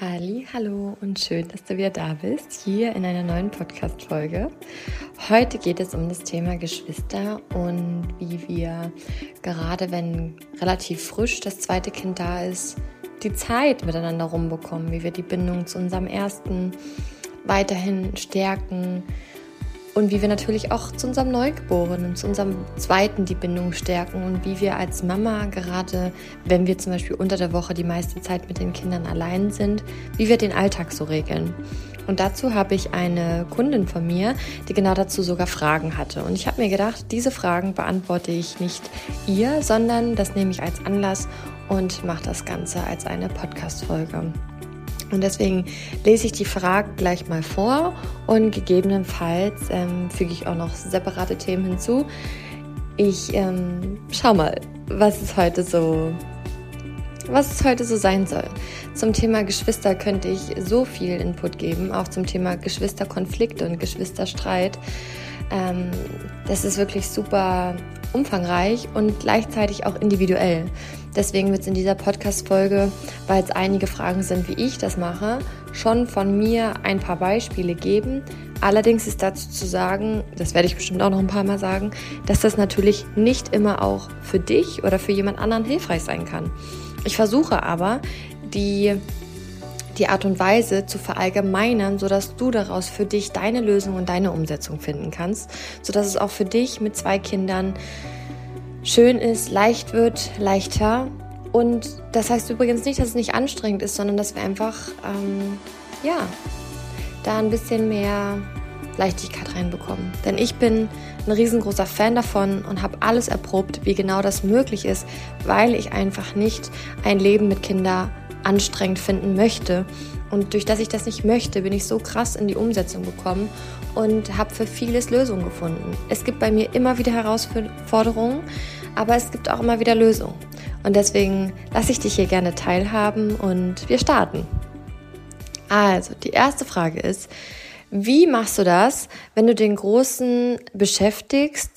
Halli, hallo und schön, dass du wieder da bist, hier in einer neuen Podcast-Folge. Heute geht es um das Thema Geschwister und wie wir gerade, wenn relativ frisch das zweite Kind da ist, die Zeit miteinander rumbekommen, wie wir die Bindung zu unserem ersten weiterhin stärken, und wie wir natürlich auch zu unserem Neugeborenen, zu unserem zweiten die Bindung stärken und wie wir als Mama gerade, wenn wir zum Beispiel unter der Woche die meiste Zeit mit den Kindern allein sind, wie wir den Alltag so regeln. Und dazu habe ich eine Kundin von mir, die genau dazu sogar Fragen hatte. Und ich habe mir gedacht, diese Fragen beantworte ich nicht ihr, sondern das nehme ich als Anlass und mache das Ganze als eine Podcast-Folge. Und deswegen lese ich die Frage gleich mal vor und gegebenenfalls ähm, füge ich auch noch separate Themen hinzu. Ich ähm, schau mal, was es heute so, was es heute so sein soll. Zum Thema Geschwister könnte ich so viel Input geben, auch zum Thema Geschwisterkonflikte und Geschwisterstreit. Ähm, das ist wirklich super umfangreich und gleichzeitig auch individuell. Deswegen wird es in dieser Podcast-Folge, weil es einige Fragen sind, wie ich das mache, schon von mir ein paar Beispiele geben. Allerdings ist dazu zu sagen, das werde ich bestimmt auch noch ein paar Mal sagen, dass das natürlich nicht immer auch für dich oder für jemand anderen hilfreich sein kann. Ich versuche aber, die die Art und Weise zu verallgemeinern, sodass du daraus für dich deine Lösung und deine Umsetzung finden kannst, sodass es auch für dich mit zwei Kindern schön ist, leicht wird, leichter. Und das heißt übrigens nicht, dass es nicht anstrengend ist, sondern dass wir einfach, ähm, ja, da ein bisschen mehr Leichtigkeit reinbekommen. Denn ich bin ein riesengroßer Fan davon und habe alles erprobt, wie genau das möglich ist, weil ich einfach nicht ein Leben mit Kindern anstrengend finden möchte. Und durch das ich das nicht möchte, bin ich so krass in die Umsetzung gekommen und habe für vieles Lösungen gefunden. Es gibt bei mir immer wieder Herausforderungen, aber es gibt auch immer wieder Lösungen. Und deswegen lasse ich dich hier gerne teilhaben und wir starten. Also, die erste Frage ist, wie machst du das, wenn du den Großen beschäftigst,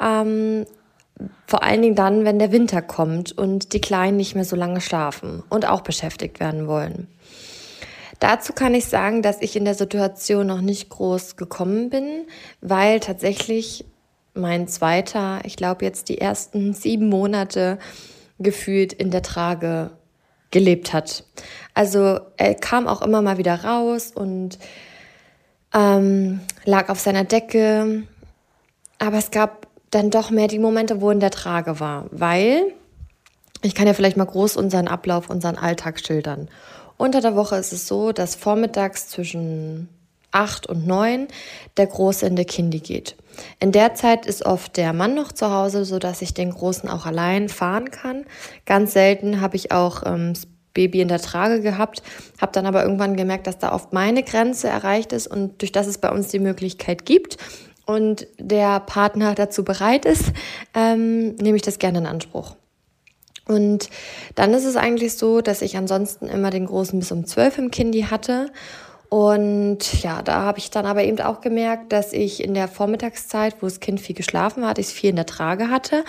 ähm, vor allen Dingen dann, wenn der Winter kommt und die Kleinen nicht mehr so lange schlafen und auch beschäftigt werden wollen? Dazu kann ich sagen, dass ich in der Situation noch nicht groß gekommen bin, weil tatsächlich mein zweiter, ich glaube jetzt die ersten sieben Monate gefühlt in der Trage gelebt hat. Also er kam auch immer mal wieder raus und ähm, lag auf seiner Decke. Aber es gab dann doch mehr die Momente, wo in der Trage war, weil ich kann ja vielleicht mal groß unseren Ablauf, unseren Alltag schildern. Unter der Woche ist es so, dass vormittags zwischen acht und neun der Große in der Kindi geht. In der Zeit ist oft der Mann noch zu Hause, so dass ich den Großen auch allein fahren kann. Ganz selten habe ich auch ähm, das Baby in der Trage gehabt, habe dann aber irgendwann gemerkt, dass da oft meine Grenze erreicht ist und durch das es bei uns die Möglichkeit gibt und der Partner dazu bereit ist, ähm, nehme ich das gerne in Anspruch. Und dann ist es eigentlich so, dass ich ansonsten immer den Großen bis um zwölf im Kindi hatte. Und ja, da habe ich dann aber eben auch gemerkt, dass ich in der Vormittagszeit, wo das Kind viel geschlafen hat, ich es viel in der Trage hatte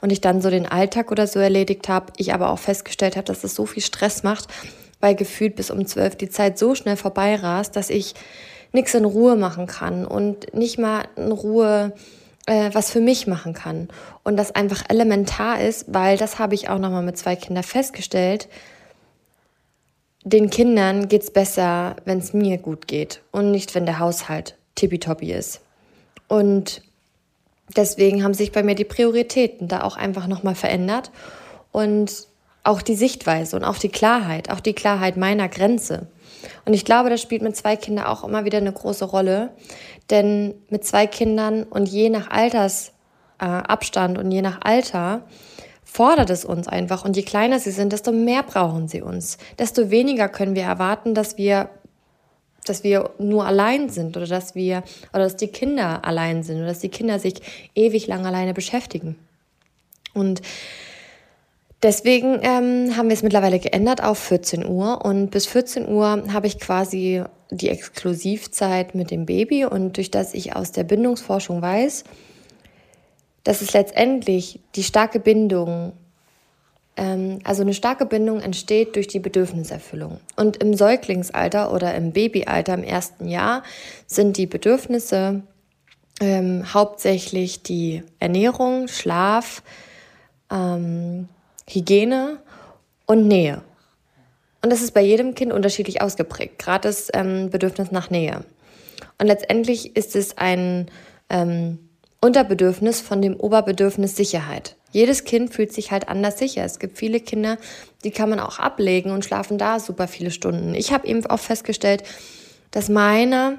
und ich dann so den Alltag oder so erledigt habe. Ich aber auch festgestellt habe, dass das so viel Stress macht, weil gefühlt bis um zwölf die Zeit so schnell vorbei rast, dass ich nichts in Ruhe machen kann und nicht mal in Ruhe äh, was für mich machen kann. Und das einfach elementar ist, weil das habe ich auch nochmal mit zwei Kindern festgestellt. Den Kindern geht's besser, wenn es mir gut geht und nicht, wenn der Haushalt tippitoppi ist. Und deswegen haben sich bei mir die Prioritäten da auch einfach nochmal verändert und auch die Sichtweise und auch die Klarheit, auch die Klarheit meiner Grenze. Und ich glaube, das spielt mit zwei Kindern auch immer wieder eine große Rolle. Denn mit zwei Kindern und je nach Altersabstand äh, und je nach Alter fordert es uns einfach. Und je kleiner sie sind, desto mehr brauchen sie uns. Desto weniger können wir erwarten, dass wir dass wir nur allein sind oder dass wir oder dass die Kinder allein sind oder dass die Kinder sich ewig lang alleine beschäftigen. Und Deswegen ähm, haben wir es mittlerweile geändert auf 14 Uhr und bis 14 Uhr habe ich quasi die Exklusivzeit mit dem Baby und durch das ich aus der Bindungsforschung weiß, dass es letztendlich die starke Bindung Ähm, also eine starke Bindung entsteht durch die Bedürfniserfüllung. Und im Säuglingsalter oder im Babyalter im ersten Jahr sind die Bedürfnisse ähm, hauptsächlich die Ernährung, Schlaf, ähm, Hygiene und Nähe. Und das ist bei jedem Kind unterschiedlich ausgeprägt, gerade das ähm, Bedürfnis nach Nähe. Und letztendlich ist es ein ähm, Unterbedürfnis von dem Oberbedürfnis Sicherheit. Jedes Kind fühlt sich halt anders sicher. Es gibt viele Kinder, die kann man auch ablegen und schlafen da super viele Stunden. Ich habe eben auch festgestellt, dass meine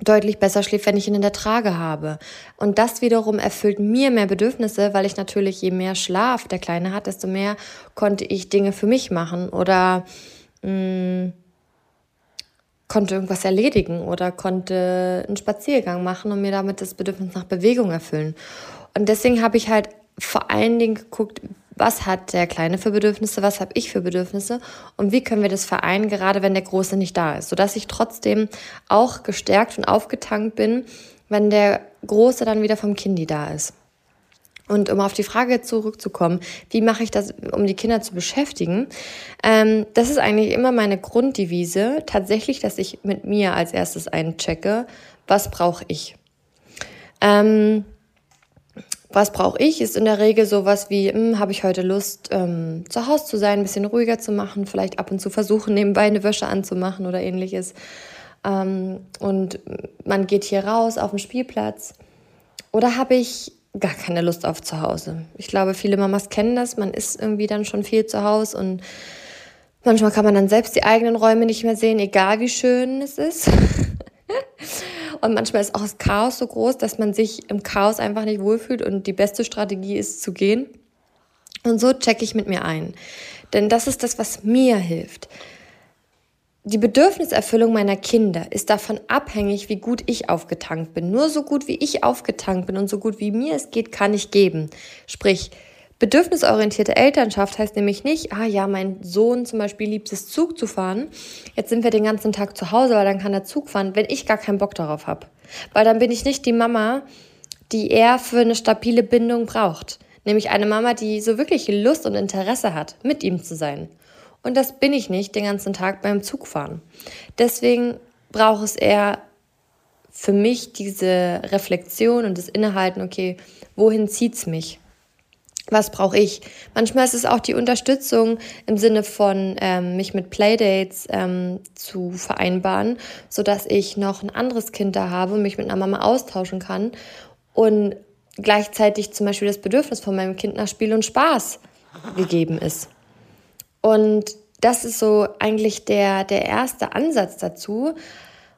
deutlich besser schläft, wenn ich ihn in der Trage habe. Und das wiederum erfüllt mir mehr Bedürfnisse, weil ich natürlich, je mehr Schlaf der Kleine hat, desto mehr konnte ich Dinge für mich machen oder mh, mm, konnte irgendwas erledigen oder konnte einen Spaziergang machen und mir damit das Bedürfnis nach Bewegung erfüllen. Und deswegen habe ich halt vor allen Dingen geguckt, was hat der Kleine für Bedürfnisse, was habe ich für Bedürfnisse und wie können wir das vereinen, gerade wenn der Große nicht da ist, sodass ich trotzdem auch gestärkt und aufgetankt bin, wenn der Große dann wieder vom Kindi da ist. Und um auf die Frage zurückzukommen, wie mache ich das, um die Kinder zu beschäftigen? Ähm, das ist eigentlich immer meine Grunddevise. Tatsächlich, dass ich mit mir als erstes einchecke, was brauche ich? Ähm, was brauche ich? Ist in der Regel sowas wie, hm, habe ich heute Lust, ähm, zu Hause zu sein, ein bisschen ruhiger zu machen, vielleicht ab und zu versuchen, nebenbei eine Wäsche anzumachen oder ähnliches. Ähm, und man geht hier raus auf den Spielplatz. Oder habe ich gar keine Lust auf zu Hause? Ich glaube, viele Mamas kennen das. Man ist irgendwie dann schon viel zu Hause und manchmal kann man dann selbst die eigenen Räume nicht mehr sehen, egal wie schön es ist. Und manchmal ist auch das Chaos so groß, dass man sich im Chaos einfach nicht wohlfühlt und die beste Strategie ist zu gehen. Und so checke ich mit mir ein. Denn das ist das, was mir hilft. Die Bedürfniserfüllung meiner Kinder ist davon abhängig, wie gut ich aufgetankt bin. Nur so gut wie ich aufgetankt bin und so gut wie mir es geht, kann ich geben. Sprich, Bedürfnisorientierte Elternschaft heißt nämlich nicht, ah ja, mein Sohn zum Beispiel liebt es, Zug zu fahren. Jetzt sind wir den ganzen Tag zu Hause, weil dann kann er Zug fahren, wenn ich gar keinen Bock darauf habe. Weil dann bin ich nicht die Mama, die er für eine stabile Bindung braucht. Nämlich eine Mama, die so wirklich Lust und Interesse hat, mit ihm zu sein. Und das bin ich nicht den ganzen Tag beim Zugfahren. Deswegen braucht es eher für mich diese Reflexion und das Innehalten, okay, wohin zieht's mich? was brauche ich? Manchmal ist es auch die Unterstützung im Sinne von ähm, mich mit Playdates ähm, zu vereinbaren, so dass ich noch ein anderes Kind da habe und mich mit einer Mama austauschen kann und gleichzeitig zum Beispiel das Bedürfnis von meinem Kind nach Spiel und Spaß gegeben ist. Und das ist so eigentlich der, der erste Ansatz dazu,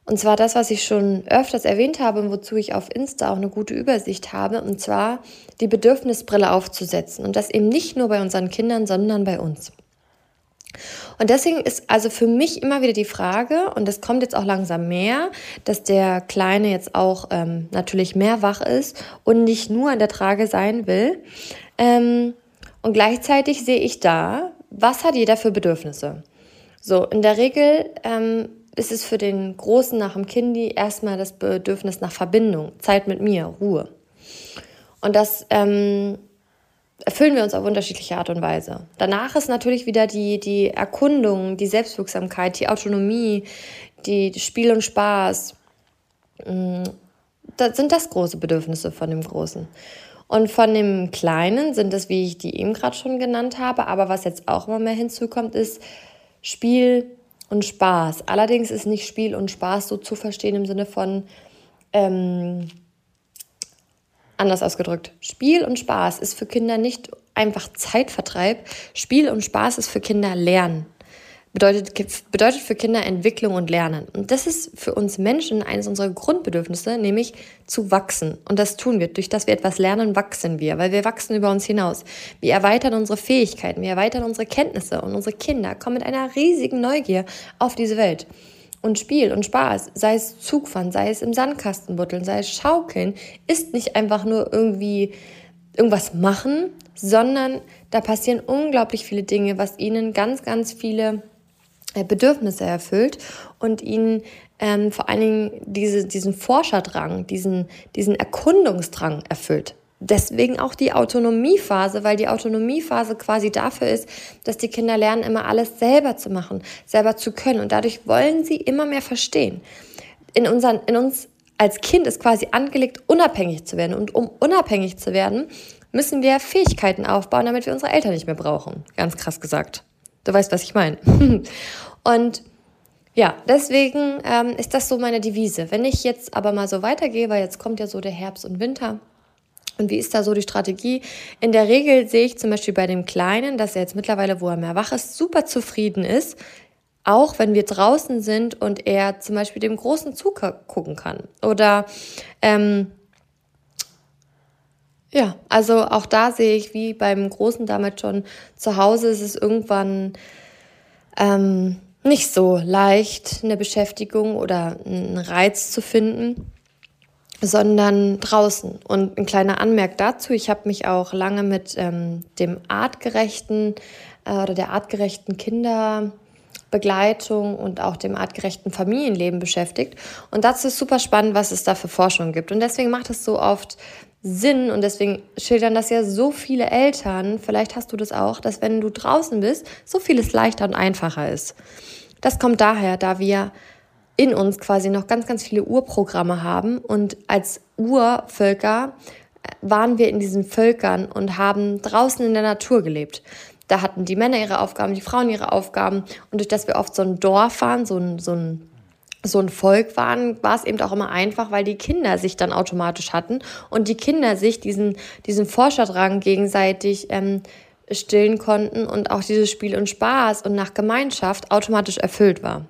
und zwar das, was ich schon öfters erwähnt habe und wozu ich auf Insta auch eine gute Übersicht habe, und zwar die Bedürfnisbrille aufzusetzen. Und das eben nicht nur bei unseren Kindern, sondern bei uns. Und deswegen ist also für mich immer wieder die Frage, und das kommt jetzt auch langsam mehr, dass der Kleine jetzt auch ähm, natürlich mehr wach ist und nicht nur an der Trage sein will. Ähm, und gleichzeitig sehe ich da, was hat jeder für Bedürfnisse. So, in der Regel ähm, ist es für den Großen nach dem Kindi erstmal das Bedürfnis nach Verbindung, Zeit mit mir, Ruhe. Und das ähm, erfüllen wir uns auf unterschiedliche Art und Weise. Danach ist natürlich wieder die, die Erkundung, die Selbstwirksamkeit, die Autonomie, die, Spiel und Spaß. Mm, das sind das große Bedürfnisse von dem Großen. Und von dem Kleinen sind es, wie ich die eben gerade schon genannt habe, aber was jetzt auch immer mehr hinzukommt, ist Spiel, und Spaß. Allerdings ist nicht Spiel und Spaß so zu verstehen im Sinne von, ähm, anders ausgedrückt, Spiel und Spaß ist für Kinder nicht einfach Zeitvertreib. Spiel und Spaß ist für Kinder Lernen bedeutet, bedeutet für Kinder Entwicklung und Lernen. Und das ist für uns Menschen eines unserer Grundbedürfnisse, nämlich zu wachsen. Und das tun wir. Durch das wir etwas lernen, wachsen wir, weil wir wachsen über uns hinaus. Wir erweitern unsere Fähigkeiten, wir erweitern unsere Kenntnisse und unsere Kinder kommen mit einer riesigen Neugier auf diese Welt. Und Spiel und Spaß, sei es Zugfahren, sei es im Sandkasten butteln, sei es Schaukeln, ist nicht einfach nur irgendwie irgendwas machen, sondern da passieren unglaublich viele Dinge, was ihnen ganz, ganz viele Bedürfnisse erfüllt und ihnen ähm, vor allen Dingen diese, diesen Forscherdrang, diesen, diesen Erkundungsdrang erfüllt. deswegen auch die Autonomiephase, weil die Autonomiephase quasi dafür ist, dass die Kinder lernen, immer alles selber zu machen, selber zu können. Und dadurch wollen sie immer mehr verstehen. In, unseren, in uns als Kind ist quasi angelegt, unabhängig zu werden. Und um unabhängig zu werden, müssen wir Fähigkeiten aufbauen, damit wir unsere Eltern nicht mehr brauchen. Ganz krass gesagt. Du weißt, was ich meine. Und ja, deswegen ähm, ist das so meine Devise. Wenn ich jetzt aber mal so weitergehe, weil jetzt kommt ja so der Herbst und Winter, und wie ist da so die Strategie? In der Regel sehe ich zum Beispiel bei dem Kleinen, dass er jetzt mittlerweile, wo er mehr wach ist, super zufrieden ist. Auch wenn wir draußen sind und er zum Beispiel dem großen Zug gucken kann. Oder ähm, ja, also auch da sehe ich, wie beim Großen damals schon zu Hause ist es irgendwann ähm, nicht so leicht, eine Beschäftigung oder einen Reiz zu finden sondern draußen. Und ein kleiner Anmerk dazu, ich habe mich auch lange mit ähm, dem artgerechten äh, oder der artgerechten Kinderbegleitung und auch dem artgerechten Familienleben beschäftigt. Und dazu ist super spannend, was es da für Forschung gibt. Und deswegen macht es so oft Sinn und deswegen schildern das ja so viele Eltern, vielleicht hast du das auch, dass wenn du draußen bist, so vieles leichter und einfacher ist. Das kommt daher, da wir in uns quasi noch ganz, ganz viele Urprogramme haben. Und als Urvölker äh, waren wir in diesen Völkern und haben draußen in der Natur gelebt. Da hatten die Männer ihre Aufgaben, die Frauen ihre Aufgaben. Und durch das wir oft so ein Dorf waren, so ein, so ein, so ein Volk waren, war es eben auch immer einfach, weil die Kinder sich dann automatisch hatten und die Kinder sich diesen, diesen Forscherdrang gegenseitig ähm, stillen konnten und auch dieses Spiel und Spaß und nach Gemeinschaft automatisch erfüllt war.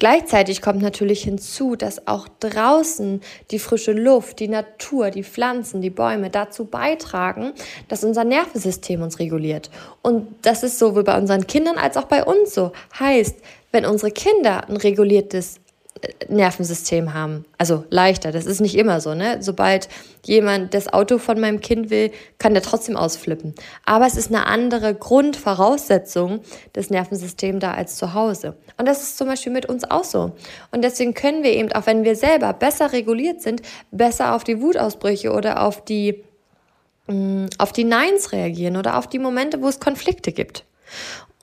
Gleichzeitig kommt natürlich hinzu, dass auch draußen die frische Luft, die Natur, die Pflanzen, die Bäume dazu beitragen, dass unser Nervensystem uns reguliert. Und das ist sowohl bei unseren Kindern als auch bei uns so. Heißt, wenn unsere Kinder ein reguliertes Nervensystem haben. Also leichter, das ist nicht immer so, ne? Sobald jemand das Auto von meinem Kind will, kann der trotzdem ausflippen. Aber es ist eine andere Grundvoraussetzung des Nervensystems da als zu Hause. Und das ist zum Beispiel mit uns auch so. Und deswegen können wir eben, auch wenn wir selber besser reguliert sind, besser auf die Wutausbrüche oder auf die, mm, auf die Neins reagieren oder auf die Momente, wo es Konflikte gibt.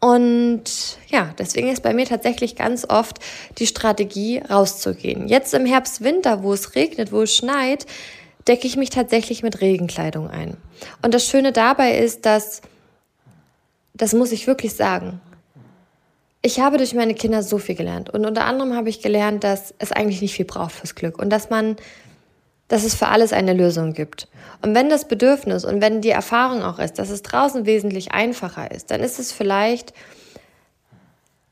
Und ja, deswegen ist bei mir tatsächlich ganz oft die Strategie, rauszugehen. Jetzt im Herbst, Winter, wo es regnet, wo es schneit, decke ich mich tatsächlich mit Regenkleidung ein. Und das Schöne dabei ist, dass, das muss ich wirklich sagen, ich habe durch meine Kinder so viel gelernt. Und unter anderem habe ich gelernt, dass es eigentlich nicht viel braucht fürs Glück und dass man dass es für alles eine Lösung gibt. Und wenn das Bedürfnis und wenn die Erfahrung auch ist, dass es draußen wesentlich einfacher ist, dann ist es vielleicht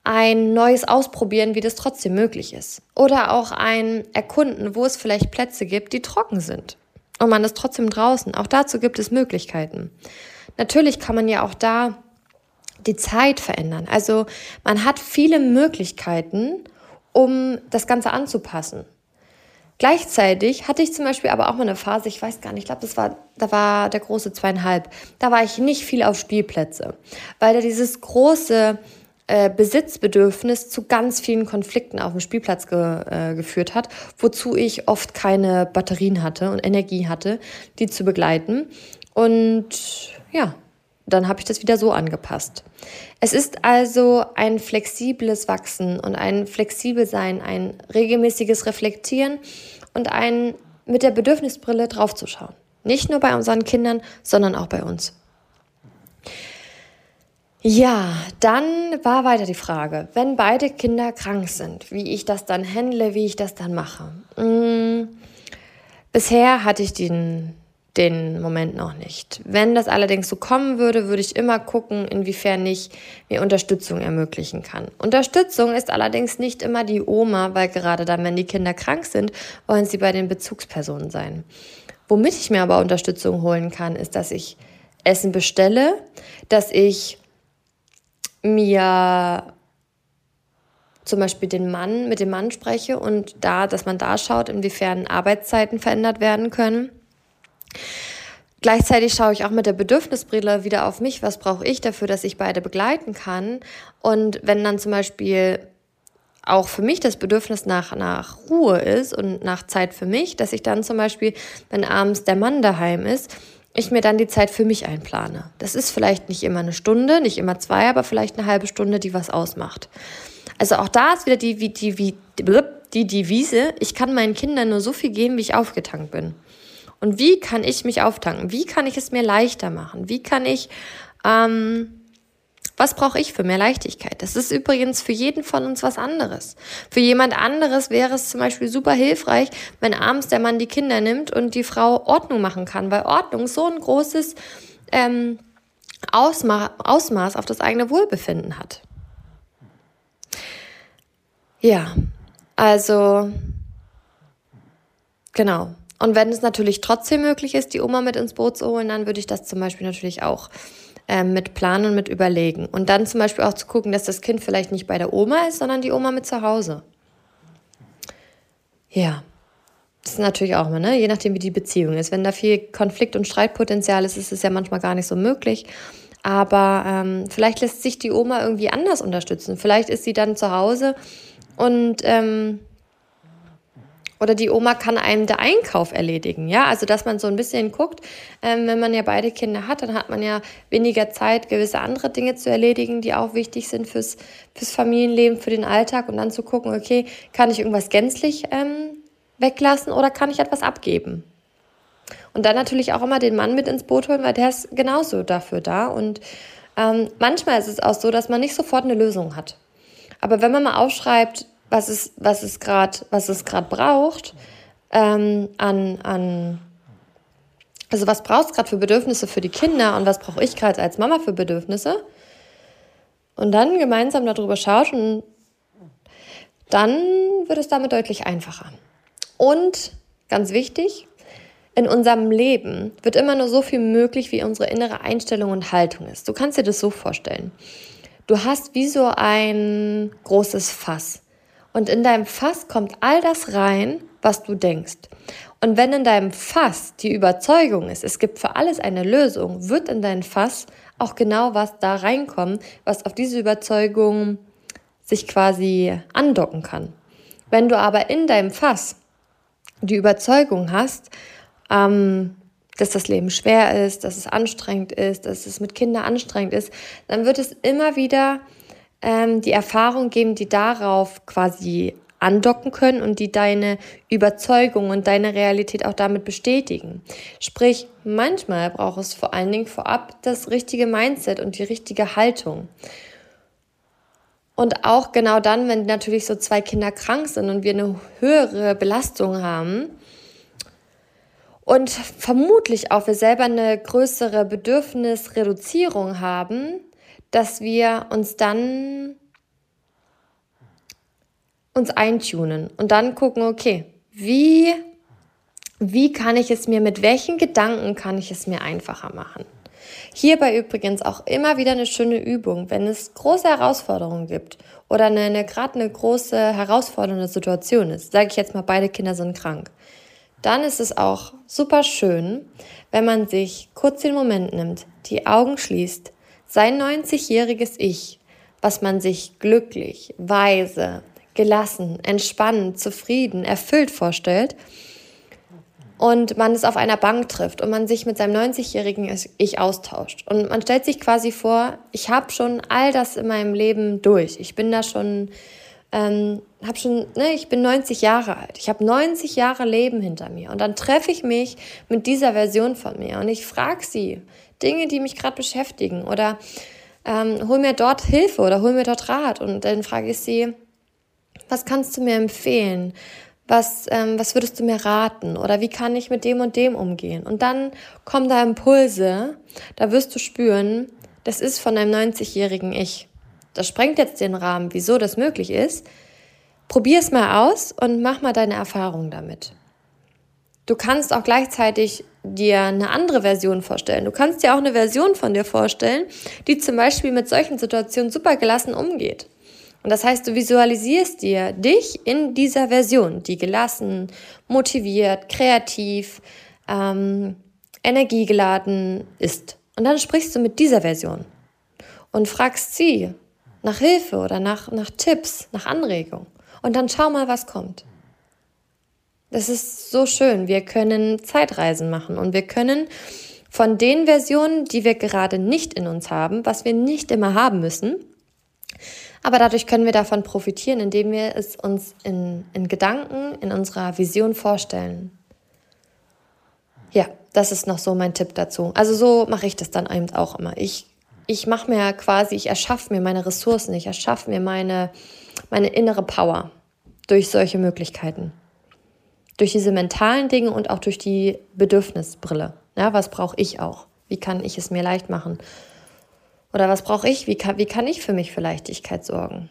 ein neues Ausprobieren, wie das trotzdem möglich ist. Oder auch ein Erkunden, wo es vielleicht Plätze gibt, die trocken sind. Und man ist trotzdem draußen. Auch dazu gibt es Möglichkeiten. Natürlich kann man ja auch da die Zeit verändern. Also man hat viele Möglichkeiten, um das Ganze anzupassen. Gleichzeitig hatte ich zum Beispiel aber auch mal eine Phase, ich weiß gar nicht, ich glaube, das war, da war der große zweieinhalb. Da war ich nicht viel auf Spielplätze, weil da dieses große äh, Besitzbedürfnis zu ganz vielen Konflikten auf dem Spielplatz ge, äh, geführt hat, wozu ich oft keine Batterien hatte und Energie hatte, die zu begleiten. Und ja, dann habe ich das wieder so angepasst. Es ist also ein flexibles Wachsen und ein flexibel sein, ein regelmäßiges Reflektieren und ein mit der Bedürfnisbrille draufzuschauen. Nicht nur bei unseren Kindern, sondern auch bei uns. Ja, dann war weiter die Frage, wenn beide Kinder krank sind, wie ich das dann handle, wie ich das dann mache. Hm, bisher hatte ich den den Moment noch nicht. Wenn das allerdings so kommen würde, würde ich immer gucken, inwiefern ich mir Unterstützung ermöglichen kann. Unterstützung ist allerdings nicht immer die Oma, weil gerade dann, wenn die Kinder krank sind, wollen sie bei den Bezugspersonen sein. Womit ich mir aber Unterstützung holen kann, ist, dass ich Essen bestelle, dass ich mir zum Beispiel den Mann mit dem Mann spreche und da, dass man da schaut, inwiefern Arbeitszeiten verändert werden können Gleichzeitig schaue ich auch mit der Bedürfnisbrille wieder auf mich, was brauche ich dafür, dass ich beide begleiten kann. Und wenn dann zum Beispiel auch für mich das Bedürfnis nach, nach Ruhe ist und nach Zeit für mich, dass ich dann zum Beispiel, wenn abends der Mann daheim ist, ich mir dann die Zeit für mich einplane. Das ist vielleicht nicht immer eine Stunde, nicht immer zwei, aber vielleicht eine halbe Stunde, die was ausmacht. Also auch da ist wieder die, die, die, die Devise, ich kann meinen Kindern nur so viel geben, wie ich aufgetankt bin. Und wie kann ich mich auftanken? Wie kann ich es mir leichter machen? Wie kann ich ähm, was brauche ich für mehr Leichtigkeit? Das ist übrigens für jeden von uns was anderes. Für jemand anderes wäre es zum Beispiel super hilfreich, wenn abends der Mann die Kinder nimmt und die Frau Ordnung machen kann, weil Ordnung so ein großes ähm, Ausma Ausmaß auf das eigene Wohlbefinden hat. Ja, also genau. Und wenn es natürlich trotzdem möglich ist, die Oma mit ins Boot zu holen, dann würde ich das zum Beispiel natürlich auch ähm, mit planen und mit überlegen. Und dann zum Beispiel auch zu gucken, dass das Kind vielleicht nicht bei der Oma ist, sondern die Oma mit zu Hause. Ja, das ist natürlich auch mal, ne? je nachdem, wie die Beziehung ist. Wenn da viel Konflikt- und Streitpotenzial ist, ist es ja manchmal gar nicht so möglich. Aber ähm, vielleicht lässt sich die Oma irgendwie anders unterstützen. Vielleicht ist sie dann zu Hause und ähm, oder die Oma kann einem der Einkauf erledigen, ja, also dass man so ein bisschen guckt, ähm, wenn man ja beide Kinder hat, dann hat man ja weniger Zeit, gewisse andere Dinge zu erledigen, die auch wichtig sind fürs, fürs Familienleben, für den Alltag und dann zu gucken, okay, kann ich irgendwas gänzlich ähm, weglassen oder kann ich etwas abgeben? Und dann natürlich auch immer den Mann mit ins Boot holen, weil der ist genauso dafür da. Und ähm, manchmal ist es auch so, dass man nicht sofort eine Lösung hat. Aber wenn man mal aufschreibt, was es, was es gerade, was es gerade braucht, ähm, an, an, also was braucht es gerade für Bedürfnisse für die Kinder und was brauche ich gerade als Mama für Bedürfnisse? Und dann gemeinsam darüber schaut und dann wird es damit deutlich einfacher. Und ganz wichtig, in unserem Leben wird immer nur so viel möglich, wie unsere innere Einstellung und Haltung ist. Du kannst dir das so vorstellen. Du hast wie so ein großes Fass. Und in deinem Fass kommt all das rein, was du denkst. Und wenn in deinem Fass die Überzeugung ist, es gibt für alles eine Lösung, wird in dein Fass auch genau was da reinkommen, was auf diese Überzeugung sich quasi andocken kann. Wenn du aber in deinem Fass die Überzeugung hast, ähm, dass das Leben schwer ist, dass es anstrengend ist, dass es mit Kindern anstrengend ist, dann wird es immer wieder ähm, die Erfahrung geben, die darauf quasi andocken können und die deine Überzeugung und deine Realität auch damit bestätigen. Sprich, manchmal braucht es vor allen Dingen vorab das richtige Mindset und die richtige Haltung. Und auch genau dann, wenn natürlich so zwei Kinder krank sind und wir eine höhere Belastung haben und vermutlich auch wir selber eine größere Bedürfnisreduzierung haben, dass wir uns dann uns eintunen und dann gucken, okay, wie, wie kann ich es mir, mit welchen Gedanken kann ich es mir einfacher machen? Hierbei übrigens auch immer wieder eine schöne Übung, wenn es große Herausforderungen gibt oder eine, eine gerade eine große herausfordernde Situation ist, sage ich jetzt mal, beide Kinder sind krank, dann ist es auch super schön, wenn man sich kurz den Moment nimmt, die Augen schließt, sein 90-jähriges Ich, was man sich glücklich, weise, gelassen, entspannt, zufrieden, erfüllt vorstellt und man es auf einer Bank trifft und man sich mit seinem 90-jährigen Ich austauscht. Und man stellt sich quasi vor, ich habe schon all das in meinem Leben durch. Ich bin da schon, ähm, habe schon, ne, ich bin 90 Jahre alt. Ich habe 90 Jahre Leben hinter mir. Und dann treffe ich mich mit dieser Version von mir und ich frage sie, Dinge, die mich gerade beschäftigen oder ähm, hol mir dort Hilfe oder hol mir dort Rat und dann frage ich sie, was kannst du mir empfehlen? Was, ähm, was würdest du mir raten? Oder wie kann ich mit dem und dem umgehen? Und dann kommen da Impulse, da wirst du spüren, das ist von einem 90-jährigen Ich. Das sprengt jetzt den Rahmen, wieso das möglich ist. Probier es mal aus und mach mal deine Erfahrungen damit. Du kannst auch gleichzeitig dir eine andere Version vorstellen. Du kannst dir auch eine Version von dir vorstellen, die zum Beispiel mit solchen Situationen super gelassen umgeht. Und das heißt, du visualisierst dir dich in dieser Version, die gelassen, motiviert, kreativ, ähm, energiegeladen ist. Und dann sprichst du mit dieser Version und fragst sie nach Hilfe oder nach, nach Tipps, nach Anregung. Und dann schau mal, was kommt. Das ist so schön. Wir können Zeitreisen machen und wir können von den Versionen, die wir gerade nicht in uns haben, was wir nicht immer haben müssen. Aber dadurch können wir davon profitieren, indem wir es uns in, in Gedanken, in unserer Vision vorstellen. Ja, das ist noch so mein Tipp dazu. Also so mache ich das dann eben auch immer. Ich, ich mache mir quasi, ich erschaffe mir meine Ressourcen, ich erschaffe mir meine, meine innere Power durch solche Möglichkeiten. Durch diese mentalen Dinge und auch durch die Bedürfnisbrille. Ja, was brauche ich auch? Wie kann ich es mir leicht machen? Oder was brauche ich? Wie kann, wie kann ich für mich für Leichtigkeit sorgen?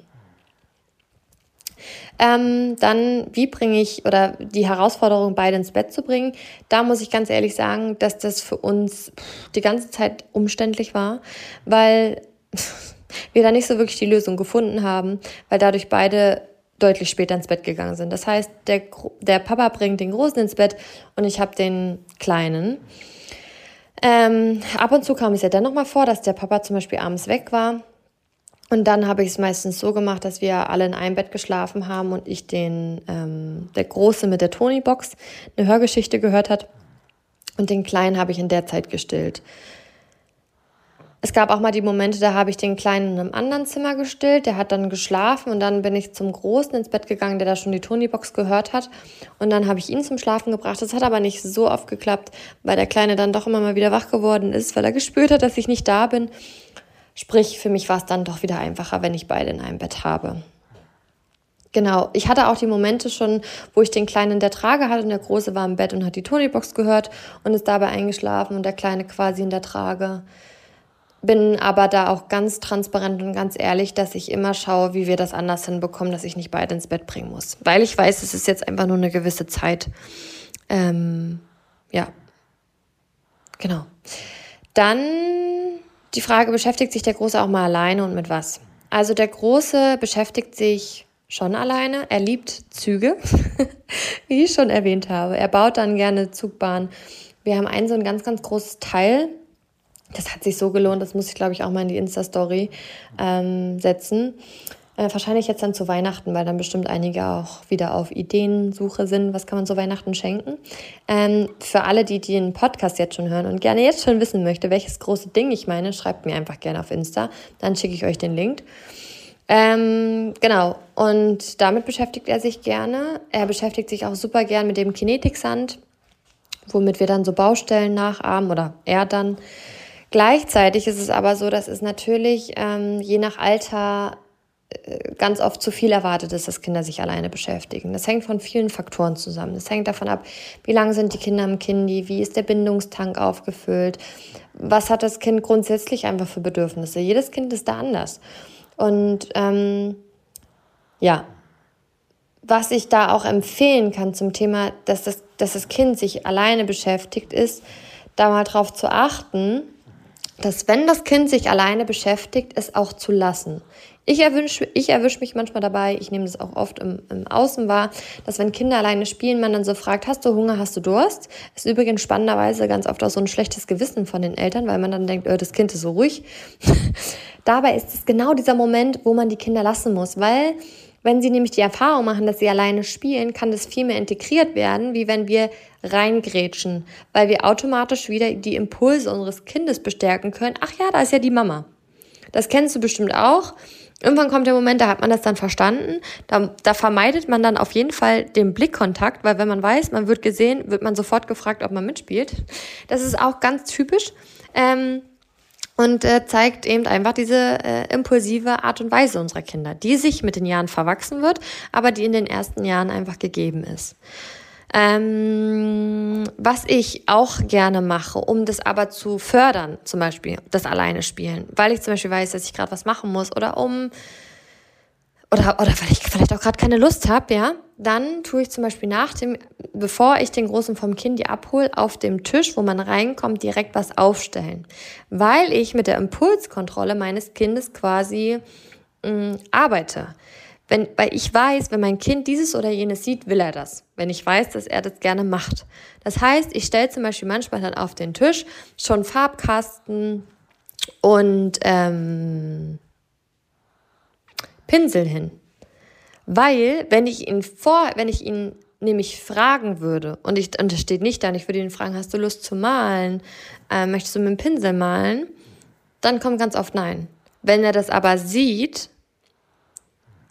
Ähm, dann, wie bringe ich oder die Herausforderung, beide ins Bett zu bringen, da muss ich ganz ehrlich sagen, dass das für uns die ganze Zeit umständlich war, weil wir da nicht so wirklich die Lösung gefunden haben, weil dadurch beide deutlich später ins Bett gegangen sind. Das heißt, der, der Papa bringt den Großen ins Bett und ich habe den Kleinen. Ähm, ab und zu kam es ja dann nochmal vor, dass der Papa zum Beispiel abends weg war und dann habe ich es meistens so gemacht, dass wir alle in einem Bett geschlafen haben und ich den, ähm, der Große mit der Tony-Box eine Hörgeschichte gehört hat. Und den Kleinen habe ich in der Zeit gestillt. Es gab auch mal die Momente, da habe ich den Kleinen in einem anderen Zimmer gestillt. Der hat dann geschlafen und dann bin ich zum Großen ins Bett gegangen, der da schon die Tony-Box gehört hat. Und dann habe ich ihn zum Schlafen gebracht. Das hat aber nicht so oft geklappt, weil der Kleine dann doch immer mal wieder wach geworden ist, weil er gespürt hat, dass ich nicht da bin. Sprich, für mich war es dann doch wieder einfacher, wenn ich beide in einem Bett habe. Genau, ich hatte auch die Momente schon, wo ich den Kleinen in der Trage hatte und der Große war im Bett und hat die Tonybox gehört und ist dabei eingeschlafen und der Kleine quasi in der Trage. Bin aber da auch ganz transparent und ganz ehrlich, dass ich immer schaue, wie wir das anders hinbekommen, dass ich nicht beide ins Bett bringen muss. Weil ich weiß, es ist jetzt einfach nur eine gewisse Zeit. Ähm, ja, genau. Dann die Frage, beschäftigt sich der Große auch mal alleine und mit was? Also der Große beschäftigt sich schon alleine. Er liebt Züge, wie ich schon erwähnt habe. Er baut dann gerne Zugbahn. Wir haben ein so ein ganz, ganz großes Teil. Das hat sich so gelohnt, das muss ich, glaube ich, auch mal in die Insta-Story ähm, setzen. Äh, wahrscheinlich jetzt dann zu Weihnachten, weil dann bestimmt einige auch wieder auf Ideensuche sind. Was kann man zu Weihnachten schenken? Ähm, für alle, die, den Podcast jetzt schon hören und gerne jetzt schon wissen möchte, welches große Ding ich meine, schreibt mir einfach gerne auf Insta. Dann schicke ich euch den Link. Ähm, genau, und damit beschäftigt er sich gerne. Er beschäftigt sich auch super gern mit dem Kinetiksand, womit wir dann so Baustellen nachahmen oder er dann. Gleichzeitig ist es aber so, dass es natürlich ähm, je nach Alter ganz oft zu viel erwartet ist, dass Kinder sich alleine beschäftigen. Das hängt von vielen Faktoren zusammen. Das hängt davon ab, wie lange sind die Kinder im Kindi, wie ist der Bindungstank aufgefüllt, was hat das Kind grundsätzlich einfach für Bedürfnisse. Jedes Kind ist da anders. Und ähm, ja, was ich da auch empfehlen kann zum Thema, dass das, dass das Kind sich alleine beschäftigt, ist, da mal drauf zu achten, dass wenn das Kind sich alleine beschäftigt, es auch zu lassen. Ich erwische ich erwisch mich manchmal dabei, ich nehme das auch oft im, im Außen wahr, dass wenn Kinder alleine spielen, man dann so fragt, hast du Hunger, hast du Durst? Ist übrigens spannenderweise ganz oft auch so ein schlechtes Gewissen von den Eltern, weil man dann denkt, oh, das Kind ist so ruhig. Dabei ist es genau dieser Moment, wo man die Kinder lassen muss, weil wenn sie nämlich die Erfahrung machen, dass sie alleine spielen, kann das viel mehr integriert werden, wie wenn wir reingrätschen, weil wir automatisch wieder die Impulse unseres Kindes bestärken können. Ach ja, da ist ja die Mama. Das kennst du bestimmt auch. Irgendwann kommt der Moment, da hat man das dann verstanden. Da, da vermeidet man dann auf jeden Fall den Blickkontakt, weil wenn man weiß, man wird gesehen, wird man sofort gefragt, ob man mitspielt. Das ist auch ganz typisch. Ähm, und äh, zeigt eben einfach diese äh, impulsive Art und Weise unserer Kinder, die sich mit den Jahren verwachsen wird, aber die in den ersten Jahren einfach gegeben ist. Ähm, was ich auch gerne mache, um das aber zu fördern, zum Beispiel das alleine spielen, weil ich zum Beispiel weiß, dass ich gerade was machen muss oder um oder, oder weil ich vielleicht auch gerade keine Lust habe, ja, dann tue ich zum Beispiel nach dem, bevor ich den Großen vom Kind abhole, auf dem Tisch, wo man reinkommt, direkt was aufstellen. Weil ich mit der Impulskontrolle meines Kindes quasi mh, mm, arbeite. Wenn, weil ich weiß, wenn mein Kind dieses oder jenes sieht, will er das. Wenn ich weiß, dass er das gerne macht. Das heißt, ich stelle zum Beispiel manchmal dann auf den Tisch schon Farbkasten und ähm, Pinsel hin. Weil, wenn ich ihn vor, wenn ich ihn nämlich fragen würde, und, ich, und das steht nicht da, und ich würde ihn fragen, hast du Lust zu malen? Äh, möchtest du mit dem Pinsel malen? Dann kommt ganz oft Nein. Wenn er das aber sieht,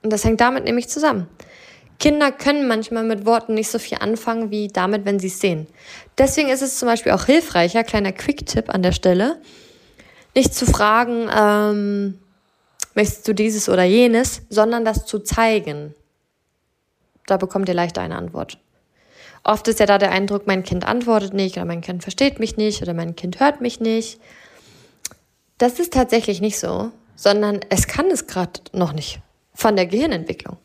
und das hängt damit nämlich zusammen. Kinder können manchmal mit Worten nicht so viel anfangen wie damit, wenn sie es sehen. Deswegen ist es zum Beispiel auch hilfreicher, kleiner Quick-Tipp an der Stelle, nicht zu fragen, ähm, möchtest du dieses oder jenes, sondern das zu zeigen. Da bekommt ihr leichter eine Antwort. Oft ist ja da der Eindruck, mein Kind antwortet nicht oder mein Kind versteht mich nicht oder mein Kind hört mich nicht. Das ist tatsächlich nicht so, sondern es kann es gerade noch nicht von der Gehirnentwicklung.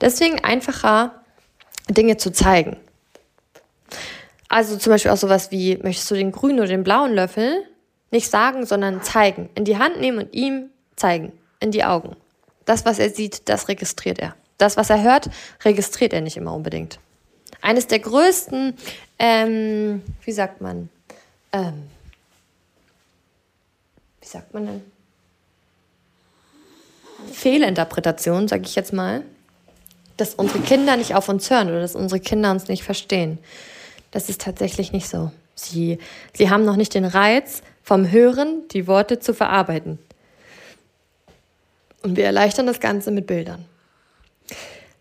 Deswegen einfacher Dinge zu zeigen. Also zum Beispiel auch sowas wie, möchtest du den grünen oder den blauen Löffel? Nicht sagen, sondern zeigen. In die Hand nehmen und ihm zeigen. In die Augen. Das, was er sieht, das registriert er. Das, was er hört, registriert er nicht immer unbedingt. Eines der größten, ähm, wie sagt man, ähm, wie sagt man denn? Fehlinterpretationen, sage ich jetzt mal, dass unsere Kinder nicht auf uns hören oder dass unsere Kinder uns nicht verstehen. Das ist tatsächlich nicht so. Sie, sie haben noch nicht den Reiz, vom Hören die Worte zu verarbeiten. Und wir erleichtern das Ganze mit Bildern.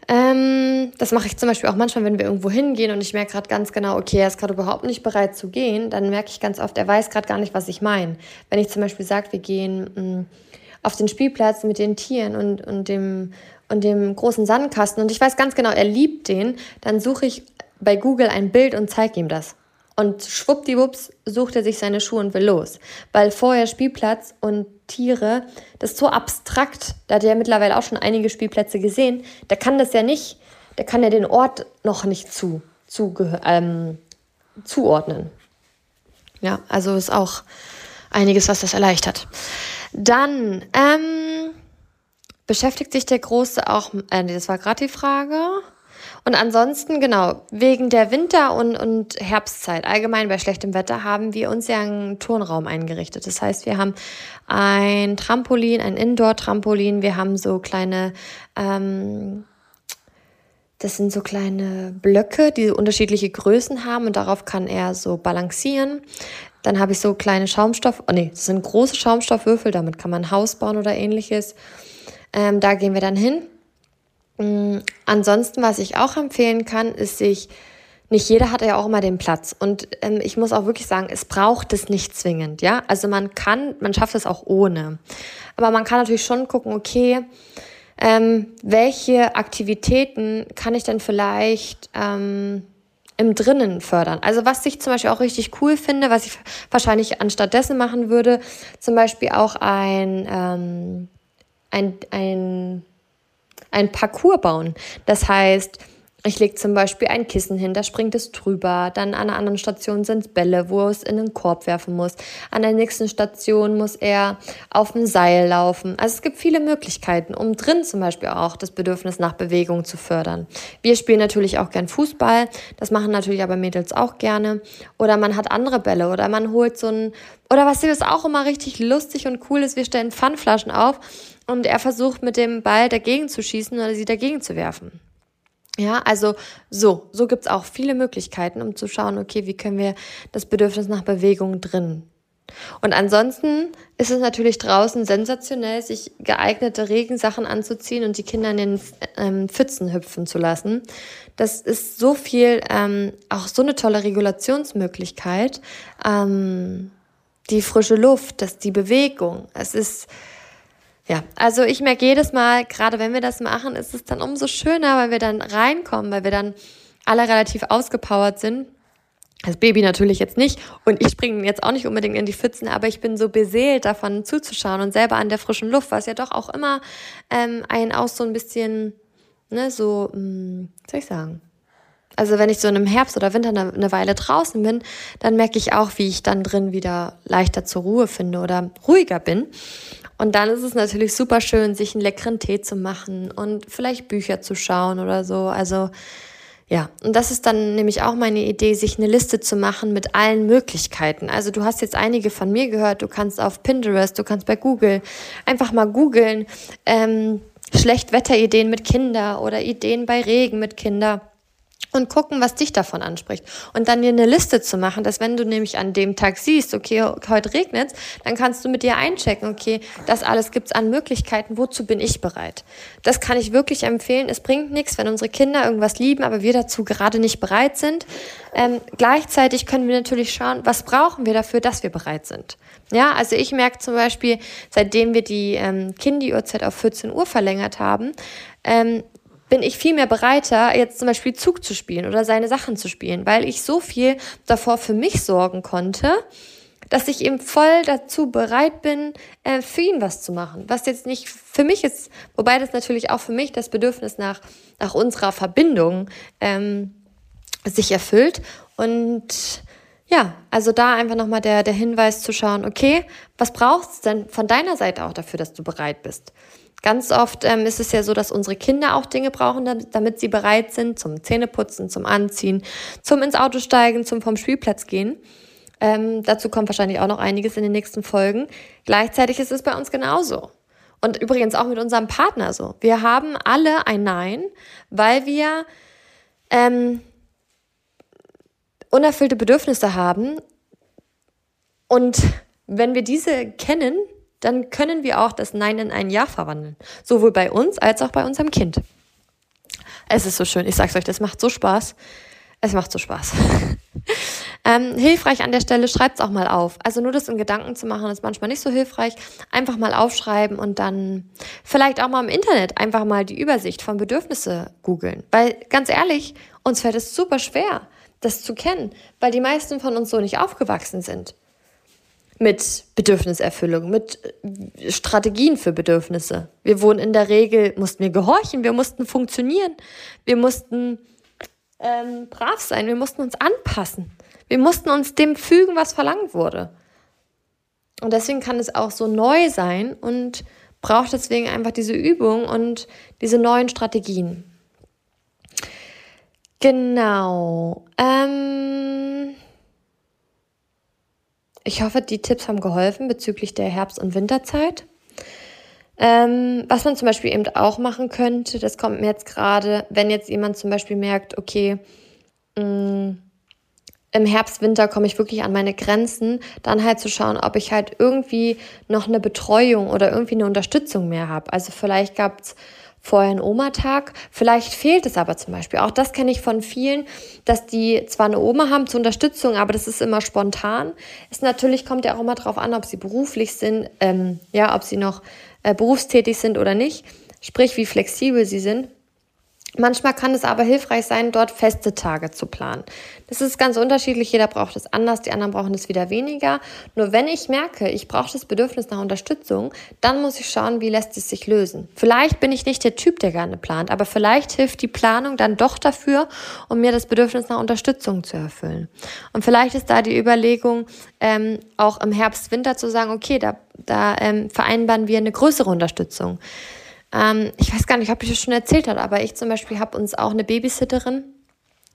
Ähm, das mache ich zum Beispiel auch manchmal, wenn wir irgendwo hingehen und ich merke gerade ganz genau, okay, er ist gerade überhaupt nicht bereit zu gehen, dann merke ich ganz oft, er weiß gerade gar nicht, was ich meine. Wenn ich zum Beispiel sage, wir gehen mh, mm, auf den Spielplatz mit den Tieren und, und, dem, und dem großen Sandkasten und ich weiß ganz genau, er liebt den, dann suche ich bei Google ein Bild und zeige ihm das. Und schwuppdiwupps sucht er sich seine Schuhe und will los. Weil vorher Spielplatz und Tiere, das ist so abstrakt. Da hat er ja mittlerweile auch schon einige Spielplätze gesehen. Der kann das ja nicht, der kann ja den Ort noch nicht zu, zu ähm, zuordnen. Ja, also ist auch einiges, was das erleichtert. Dann ähm, beschäftigt sich der Große auch, äh, das war gerade die Frage. Und ansonsten, genau, wegen der Winter- und, und Herbstzeit, allgemein bei schlechtem Wetter, haben wir uns ja einen Turnraum eingerichtet. Das heißt, wir haben ein Trampolin, ein Indoor-Trampolin, wir haben so kleine, ähm, das sind so kleine Blöcke, die unterschiedliche Größen haben und darauf kann er so balancieren. Dann habe ich so kleine Schaumstoff, oh nee, das sind große Schaumstoffwürfel, damit kann man ein Haus bauen oder ähnliches. Ähm, da gehen wir dann hin Mm, ansonsten, was ich auch empfehlen kann, ist sich, nicht jeder hat ja auch immer den Platz. Und ähm, ich muss auch wirklich sagen, es braucht es nicht zwingend, ja. Also man kann, man schafft es auch ohne. Aber man kann natürlich schon gucken, okay, ähm, welche Aktivitäten kann ich denn vielleicht ähm, im Drinnen fördern. Also was ich zum Beispiel auch richtig cool finde, was ich wahrscheinlich anstatt dessen machen würde, zum Beispiel auch ein, ähm, ein, ein ein Parcours bauen. Das heißt, ich lege zum Beispiel ein Kissen hin, da springt es drüber. Dann an einer anderen Station sind es Bälle, wo es in einen Korb werfen muss. An der nächsten Station muss er auf dem Seil laufen. Also es gibt viele Möglichkeiten, um drin zum Beispiel auch das Bedürfnis nach Bewegung zu fördern. Wir spielen natürlich auch gern Fußball. Das machen natürlich aber Mädels auch gerne. Oder man hat andere Bälle oder man holt so ein, oder was ist auch immer richtig lustig und cool ist, wir stellen Pfannflaschen auf und er versucht mit dem Ball dagegen zu schießen oder sie dagegen zu werfen. Ja, also so, so gibt's auch viele Möglichkeiten, um zu schauen, okay, wie können wir das Bedürfnis nach Bewegung drin. Und ansonsten ist es natürlich draußen sensationell, sich geeignete Regensachen anzuziehen und die Kinder in den ähm, Pfützen hüpfen zu lassen. Das ist so viel, ähm, auch so eine tolle Regulationsmöglichkeit. Ähm, die frische Luft, das, die Bewegung. Es ist, ja, also ich merke jedes Mal, gerade wenn wir das machen, ist es dann umso schöner, weil wir dann reinkommen, weil wir dann alle relativ ausgepowert sind. Das Baby natürlich jetzt nicht und ich springe jetzt auch nicht unbedingt in die Pfützen, aber ich bin so beseelt davon zuzuschauen und selber an der frischen Luft, was ja doch auch immer ähm, einen auch so ein bisschen, ne, so, mh, hm, soll ich sagen, also wenn ich so in einem Herbst oder Winter eine, eine, Weile draußen bin, dann merke ich auch, wie ich dann drin wieder leichter zur Ruhe finde oder ruhiger bin. Und dann ist es natürlich super schön, sich einen leckeren Tee zu machen und vielleicht Bücher zu schauen oder so. Also ja, und das ist dann nämlich auch meine Idee, sich eine Liste zu machen mit allen Möglichkeiten. Also du hast jetzt einige von mir gehört, du kannst auf Pinterest, du kannst bei Google einfach mal googeln, ähm, Schlechtwetterideen mit Kinder oder Ideen bei Regen mit Kinder. Und gucken, was dich davon anspricht. Und dann dir eine Liste zu machen, dass wenn du nämlich an dem Tag siehst, okay, heute regnet dann kannst du mit dir einchecken, okay, das alles gibt's an Möglichkeiten, wozu bin ich bereit? Das kann ich wirklich empfehlen. Es bringt nichts, wenn unsere Kinder irgendwas lieben, aber wir dazu gerade nicht bereit sind. Ähm, gleichzeitig können wir natürlich schauen, was brauchen wir dafür, dass wir bereit sind. Ja, also ich merke zum Beispiel, seitdem wir die ähm, Kindi-Uhrzeit auf 14 Uhr verlängert haben, ähm, bin ich viel mehr bereiter, jetzt zum Beispiel Zug zu spielen oder seine Sachen zu spielen, weil ich so viel davor für mich sorgen konnte, dass ich eben voll dazu bereit bin, äh, für ihn was zu machen. Was jetzt nicht für mich ist, wobei das natürlich auch für mich das Bedürfnis nach, nach unserer Verbindung ähm, sich erfüllt. Und ja, also da einfach nochmal der, der Hinweis zu schauen, okay, was brauchst du denn von deiner Seite auch dafür, dass du bereit bist? Ganz oft ähm, ist es ja so, dass unsere Kinder auch Dinge brauchen, damit, sie bereit sind zum Zähneputzen, zum Anziehen, zum ins Auto steigen, zum vom Spielplatz gehen. Ähm, dazu kommt wahrscheinlich auch noch einiges in den nächsten Folgen. Gleichzeitig ist es bei uns genauso. Und übrigens auch mit unserem Partner so. Wir haben alle ein Nein, weil wir ähm, unerfüllte Bedürfnisse haben. Und wenn wir diese kennen, dann können wir auch das Nein in ein Ja verwandeln. Sowohl bei uns als auch bei unserem Kind. Es ist so schön. Ich sag's euch, das macht so Spaß. Es macht so Spaß. ähm, hilfreich an der Stelle, schreibt's auch mal auf. Also nur das in Gedanken zu machen, ist manchmal nicht so hilfreich. Einfach mal aufschreiben und dann vielleicht auch mal im Internet einfach mal die Übersicht von Bedürfnisse googeln. Weil ganz ehrlich, uns fällt es super schwer, das zu kennen, weil die meisten von uns so nicht aufgewachsen sind mit Bedürfniserfüllung, mit äh, Strategien für Bedürfnisse. Wir wurden in der Regel, mussten wir gehorchen, wir mussten funktionieren, wir mussten ähm, brav sein, wir mussten uns anpassen, wir mussten uns dem fügen, was verlangt wurde. Und deswegen kann es auch so neu sein und braucht deswegen einfach diese Übung und diese neuen Strategien. Genau. Ähm ich hoffe, die Tipps haben geholfen bezüglich der Herbst- und Winterzeit. Ähm, was man zum Beispiel eben auch machen könnte, das kommt mir jetzt gerade, wenn jetzt jemand zum Beispiel merkt, okay, mh, mm, im Herbst, Winter komme ich wirklich an meine Grenzen, dann halt zu schauen, ob ich halt irgendwie noch eine Betreuung oder irgendwie eine Unterstützung mehr habe. Also vielleicht gab es vorher einen Oma-Tag. Vielleicht fehlt es aber zum Beispiel. Auch das kenne ich von vielen, dass die zwar eine Oma haben zur Unterstützung, aber das ist immer spontan. Es natürlich kommt ja auch immer darauf an, ob sie beruflich sind, ähm, ja, ob sie noch äh, berufstätig sind oder nicht. Sprich, wie flexibel sie sind. Manchmal kann es aber hilfreich sein, dort feste Tage zu planen. Das ist ganz unterschiedlich, jeder braucht es anders, die anderen brauchen es wieder weniger. Nur wenn ich merke, ich brauche das Bedürfnis nach Unterstützung, dann muss ich schauen, wie lässt es sich lösen. Vielleicht bin ich nicht der Typ, der gerne plant, aber vielleicht hilft die Planung dann doch dafür, um mir das Bedürfnis nach Unterstützung zu erfüllen. Und vielleicht ist da die Überlegung, ähm, auch im Herbst, Winter zu sagen, okay, da, da ähm, vereinbaren wir eine größere Unterstützung. Ähm, ich weiß gar nicht, ob ich das schon erzählt habe, aber ich zum Beispiel habe uns auch eine Babysitterin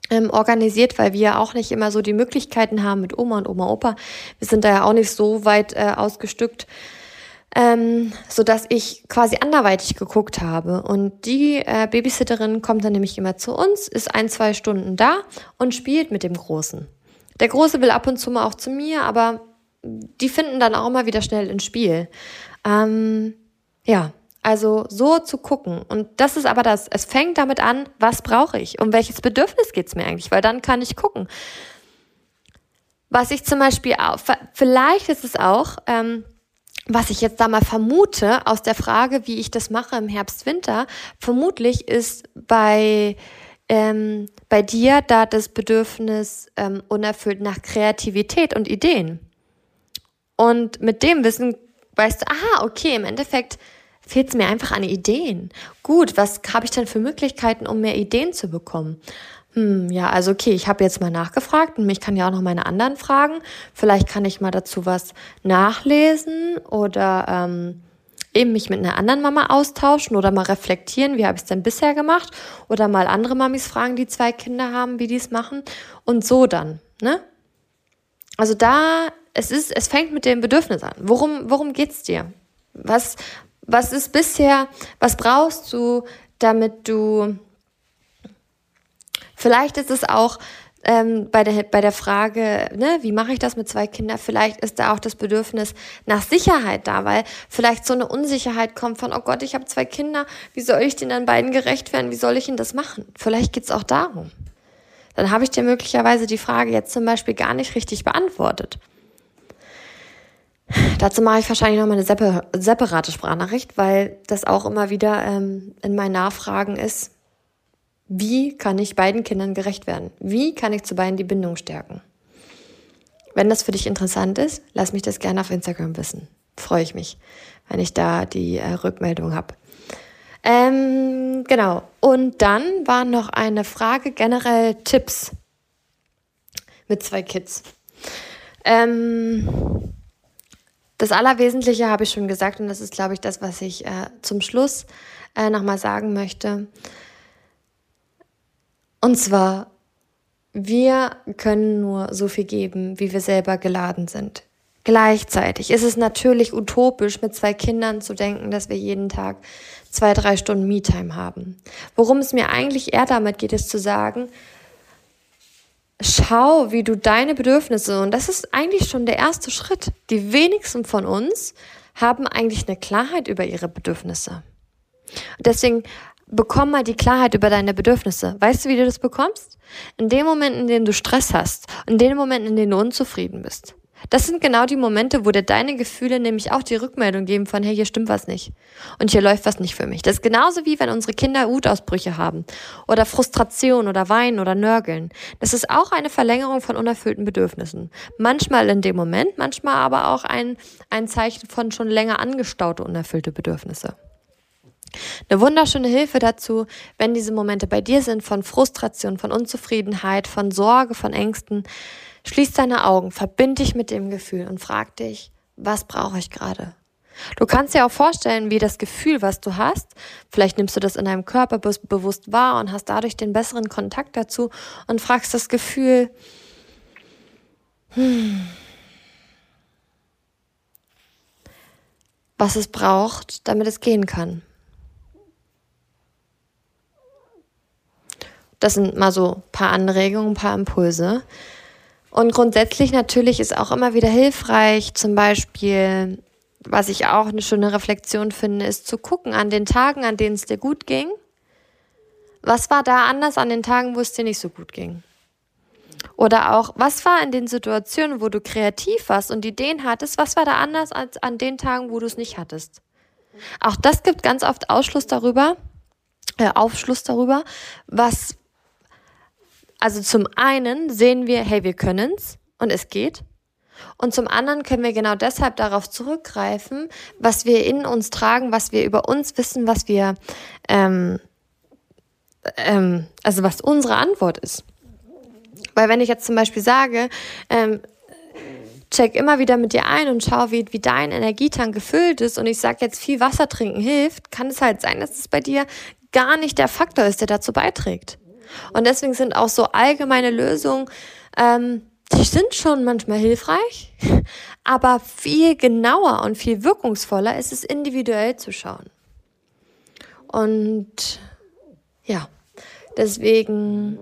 ähm, organisiert, weil wir auch nicht immer so die Möglichkeiten haben mit Oma und Oma, Opa. Wir sind da ja auch nicht so weit äh, ausgestückt, ähm, so dass ich quasi anderweitig geguckt habe. Und die äh, Babysitterin kommt dann nämlich immer zu uns, ist ein, zwei Stunden da und spielt mit dem Großen. Der Große will ab und zu mal auch zu mir, aber die finden dann auch mal wieder schnell ins Spiel. Ähm, ja, also so zu gucken. Und das ist aber das. Es fängt damit an, was brauche ich? Um welches Bedürfnis geht's mir eigentlich? Weil dann kann ich gucken. Was ich zum Beispiel auch, vielleicht ist es auch, ähm, was ich jetzt da mal vermute aus der Frage, wie ich das mache im Herbst, Winter, vermutlich ist bei, ähm, bei dir da das Bedürfnis ähm, unerfüllt nach Kreativität und Ideen. Und mit dem Wissen weißt du, aha, okay, im Endeffekt fehlt es mir einfach an Ideen. Gut, was habe ich denn für Möglichkeiten, um mehr Ideen zu bekommen? Hm, ja, also okay, ich habe jetzt mal nachgefragt und mich kann ja auch noch meine anderen fragen. Vielleicht kann ich mal dazu was nachlesen oder ähm, eben mich mit einer anderen Mama austauschen oder mal reflektieren, wie habe ich es denn bisher gemacht oder mal andere Mamis fragen, die zwei Kinder haben, wie die es machen und so dann, ne? Also da, es ist, es fängt mit dem Bedürfnis an. Worum, worum geht's dir? Was, was ist bisher, was brauchst du, damit du Vielleicht ist es auch ähm, bei, der, bei der Frage, ne, wie mache ich das mit zwei Kindern, vielleicht ist da auch das Bedürfnis nach Sicherheit da, weil vielleicht so eine Unsicherheit kommt von, oh Gott, ich habe zwei Kinder, wie soll ich den dann beiden gerecht werden, wie soll ich ihnen das machen? Vielleicht geht's auch darum. Dann habe ich dir möglicherweise die Frage jetzt zum Beispiel gar nicht richtig beantwortet. Dazu mache ich wahrscheinlich noch mal eine separate Sprachnachricht, weil das auch immer wieder ähm, in meinen Nachfragen ist, wie kann ich beiden Kindern gerecht werden? Wie kann ich zu beiden die Bindung stärken? Wenn das für dich interessant ist, lass mich das gerne auf Instagram wissen. Freue ich mich, wenn ich da die äh, Rückmeldung habe. Ähm, genau. Und dann war noch eine Frage generell Tipps mit zwei Kids. Ähm, das Allerwesentliche habe ich schon gesagt und das ist, glaube ich, das, was ich äh, zum Schluss äh, nochmal sagen möchte. Und zwar, wir können nur so viel geben, wie wir selber geladen sind. Gleichzeitig ist es natürlich utopisch, mit zwei Kindern zu denken, dass wir jeden Tag zwei, drei Stunden Me-Time haben. Worum es mir eigentlich eher damit geht, ist zu sagen, schau, wie du deine Bedürfnisse, und das ist eigentlich schon der erste Schritt. Die wenigsten von uns haben eigentlich eine Klarheit über ihre Bedürfnisse. Deswegen bekomm mal die Klarheit über deine Bedürfnisse. Weißt du, wie du das bekommst? In dem Moment, in dem du Stress hast, in dem Moment, in dem du unzufrieden bist. Das sind genau die Momente, wo dir deine Gefühle nämlich auch die Rückmeldung geben von, hey, hier stimmt was nicht. Und hier läuft was nicht für mich. Das ist genauso wie wenn unsere Kinder Wutausbrüche haben oder Frustration oder Weinen oder Nörgeln. Das ist auch eine Verlängerung von unerfüllten Bedürfnissen. Manchmal in dem Moment, manchmal aber auch ein, ein Zeichen von schon länger angestaute unerfüllte Bedürfnisse. Eine wunderschöne Hilfe dazu, wenn diese Momente bei dir sind von Frustration, von Unzufriedenheit, von Sorge, von Ängsten. Schließ deine Augen, verbind dich mit dem Gefühl und frag dich, was brauche ich gerade? Du kannst dir auch vorstellen, wie das Gefühl, was du hast, vielleicht nimmst du das in deinem Körper bewusst wahr und hast dadurch den besseren Kontakt dazu und fragst das Gefühl, hm, was es braucht, damit es gehen kann. Das sind mal so ein paar Anregungen, ein paar Impulse. Und grundsätzlich natürlich ist auch immer wieder hilfreich, zum Beispiel, was ich auch eine schöne Reflexion finde, ist zu gucken an den Tagen, an denen es dir gut ging. Was war da anders an den Tagen, wo es dir nicht so gut ging? Oder auch, was war in den Situationen, wo du kreativ warst und Ideen hattest, was war da anders als an den Tagen, wo du es nicht hattest? Auch das gibt ganz oft Ausschluss darüber, äh, Aufschluss darüber, was also zum einen sehen wir, hey, wir können's und es geht. Und zum anderen können wir genau deshalb darauf zurückgreifen, was wir in uns tragen, was wir über uns wissen, was wir, ähm, ähm, also was unsere Antwort ist. Weil wenn ich jetzt zum Beispiel sage, ähm, check immer wieder mit dir ein und schau, wie, wie dein Energietank gefüllt ist und ich sage jetzt, viel Wasser trinken hilft, kann es halt sein, dass es bei dir gar nicht der Faktor ist, der dazu beiträgt. Und deswegen sind auch so allgemeine Lösungen, ähm, die sind schon manchmal hilfreich, aber viel genauer und viel wirkungsvoller ist es, individuell zu schauen. Und ja, deswegen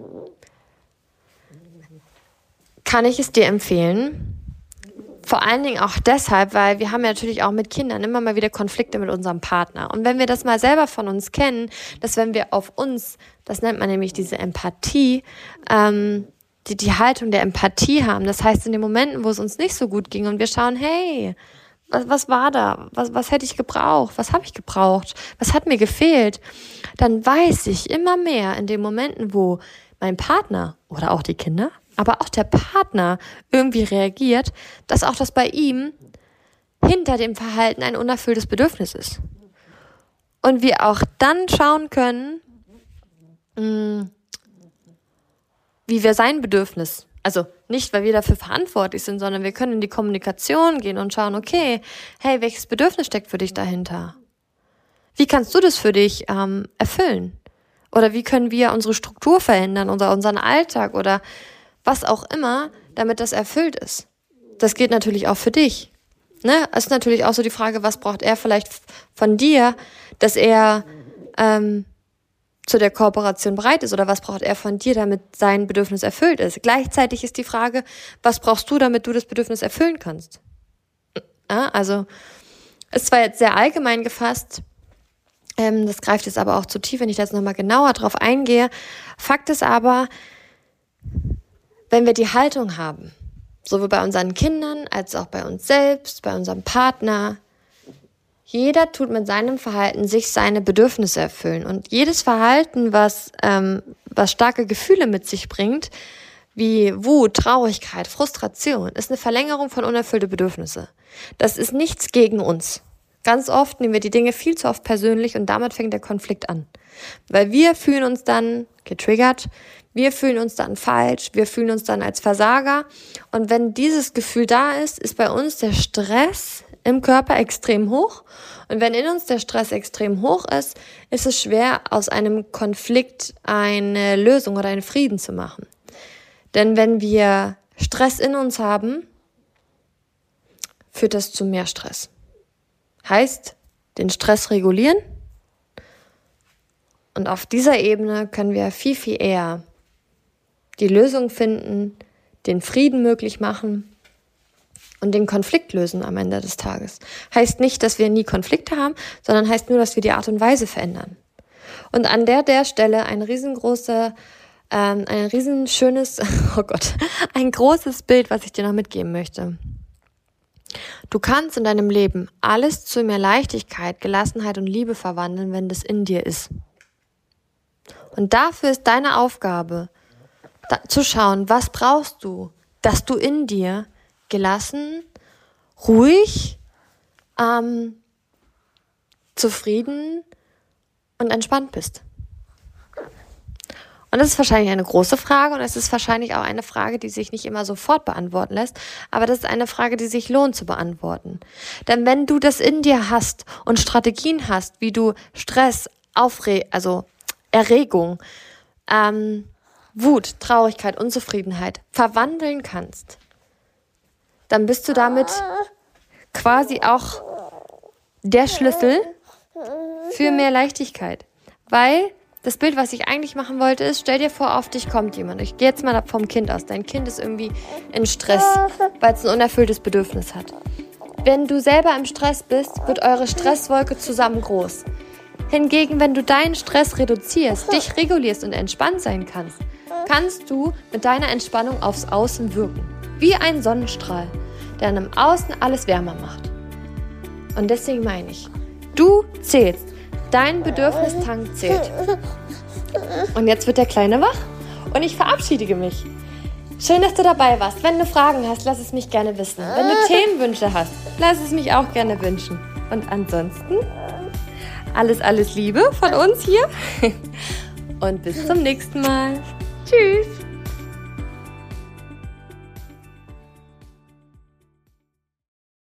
kann ich es dir empfehlen, vor allen Dingen auch deshalb, weil wir haben ja natürlich auch mit Kindern immer mal wieder Konflikte mit unserem Partner. Und wenn wir das mal selber von uns kennen, dass wenn wir auf uns, das nennt man nämlich diese Empathie, ähm, die, die Haltung der Empathie haben, das heißt in den Momenten, wo es uns nicht so gut ging und wir schauen, hey, was, was war da? Was, was hätte ich gebraucht? Was habe ich gebraucht? Was hat mir gefehlt? Dann weiß ich immer mehr in den Momenten, wo mein Partner oder auch die Kinder aber auch der Partner irgendwie reagiert, dass auch das bei ihm hinter dem Verhalten ein unerfülltes Bedürfnis ist. Und wir auch dann schauen können, mm, wie wir sein Bedürfnis, also nicht, weil wir dafür verantwortlich sind, sondern wir können in die Kommunikation gehen und schauen, okay, hey, welches Bedürfnis steckt für dich dahinter? Wie kannst du das für dich ähm, erfüllen? Oder wie können wir unsere Struktur verändern oder unseren Alltag oder was auch immer, damit das erfüllt ist. Das geht natürlich auch für dich. Ne? Es ist natürlich auch so die Frage, was braucht er vielleicht von dir, dass er ähm, zu der Kooperation bereit ist oder was braucht er von dir, damit sein Bedürfnis erfüllt ist. Gleichzeitig ist die Frage, was brauchst du, damit du das Bedürfnis erfüllen kannst. Ja, also ist zwar jetzt sehr allgemein gefasst, ähm, das greift jetzt aber auch zu tief, wenn ich jetzt nochmal genauer drauf eingehe. Fakt ist aber, wenn wir die Haltung haben, sowohl bei unseren Kindern als auch bei uns selbst, bei unserem Partner, jeder tut mit seinem Verhalten sich seine Bedürfnisse erfüllen. Und jedes Verhalten, was, ähm, was starke Gefühle mit sich bringt, wie Wut, Traurigkeit, Frustration, ist eine Verlängerung von unerfüllte Bedürfnisse. Das ist nichts gegen uns. Ganz oft nehmen wir die Dinge viel zu oft persönlich und damit fängt der Konflikt an. Weil wir fühlen uns dann getriggert, wir fühlen uns dann falsch, wir fühlen uns dann als Versager. Und wenn dieses Gefühl da ist, ist bei uns der Stress im Körper extrem hoch. Und wenn in uns der Stress extrem hoch ist, ist es schwer, aus einem Konflikt eine Lösung oder einen Frieden zu machen. Denn wenn wir Stress in uns haben, führt das zu mehr Stress. Heißt, den Stress regulieren. Und auf dieser Ebene können wir viel, viel eher die Lösung finden, den Frieden möglich machen und den Konflikt lösen am Ende des Tages. Heißt nicht, dass wir nie Konflikte haben, sondern heißt nur, dass wir die Art und Weise verändern. Und an der, der Stelle ein riesengroßer, ähm, ein riesenschönes, oh Gott, ein großes Bild, was ich dir noch mitgeben möchte. Du kannst in deinem Leben alles zu mehr Leichtigkeit, Gelassenheit und Liebe verwandeln, wenn das in dir ist. Und dafür ist deine Aufgabe, da, zu schauen, was brauchst du, dass du in dir gelassen, ruhig, ähm, zufrieden und entspannt bist. Und das ist wahrscheinlich eine große Frage und es ist wahrscheinlich auch eine Frage, die sich nicht immer sofort beantworten lässt, aber das ist eine Frage, die sich lohnt zu beantworten. Denn wenn du das in dir hast und Strategien hast, wie du Stress, Aufre also Erregung, ähm, Wut, Traurigkeit, Unzufriedenheit verwandeln kannst, dann bist du damit quasi auch der Schlüssel für mehr Leichtigkeit. Weil das Bild, was ich eigentlich machen wollte, ist, stell dir vor, auf dich kommt jemand. Ich gehe jetzt mal vom Kind aus. Dein Kind ist irgendwie in Stress, weil es ein unerfülltes Bedürfnis hat. Wenn du selber im Stress bist, wird eure Stresswolke zusammen groß. Hingegen, wenn du deinen Stress reduzierst, dich regulierst und entspannt sein kannst, kannst du mit deiner Entspannung aufs Außen wirken. Wie ein Sonnenstrahl, der im Außen alles wärmer macht. Und deswegen meine ich, du zählst. Dein Bedürfnistank zählt. Und jetzt wird der Kleine wach und ich verabschiede mich. Schön, dass du dabei warst. Wenn du Fragen hast, lass es mich gerne wissen. Wenn du Themenwünsche hast, lass es mich auch gerne wünschen. Und ansonsten alles, alles Liebe von uns hier. Und bis zum nächsten Mal. Tschüss.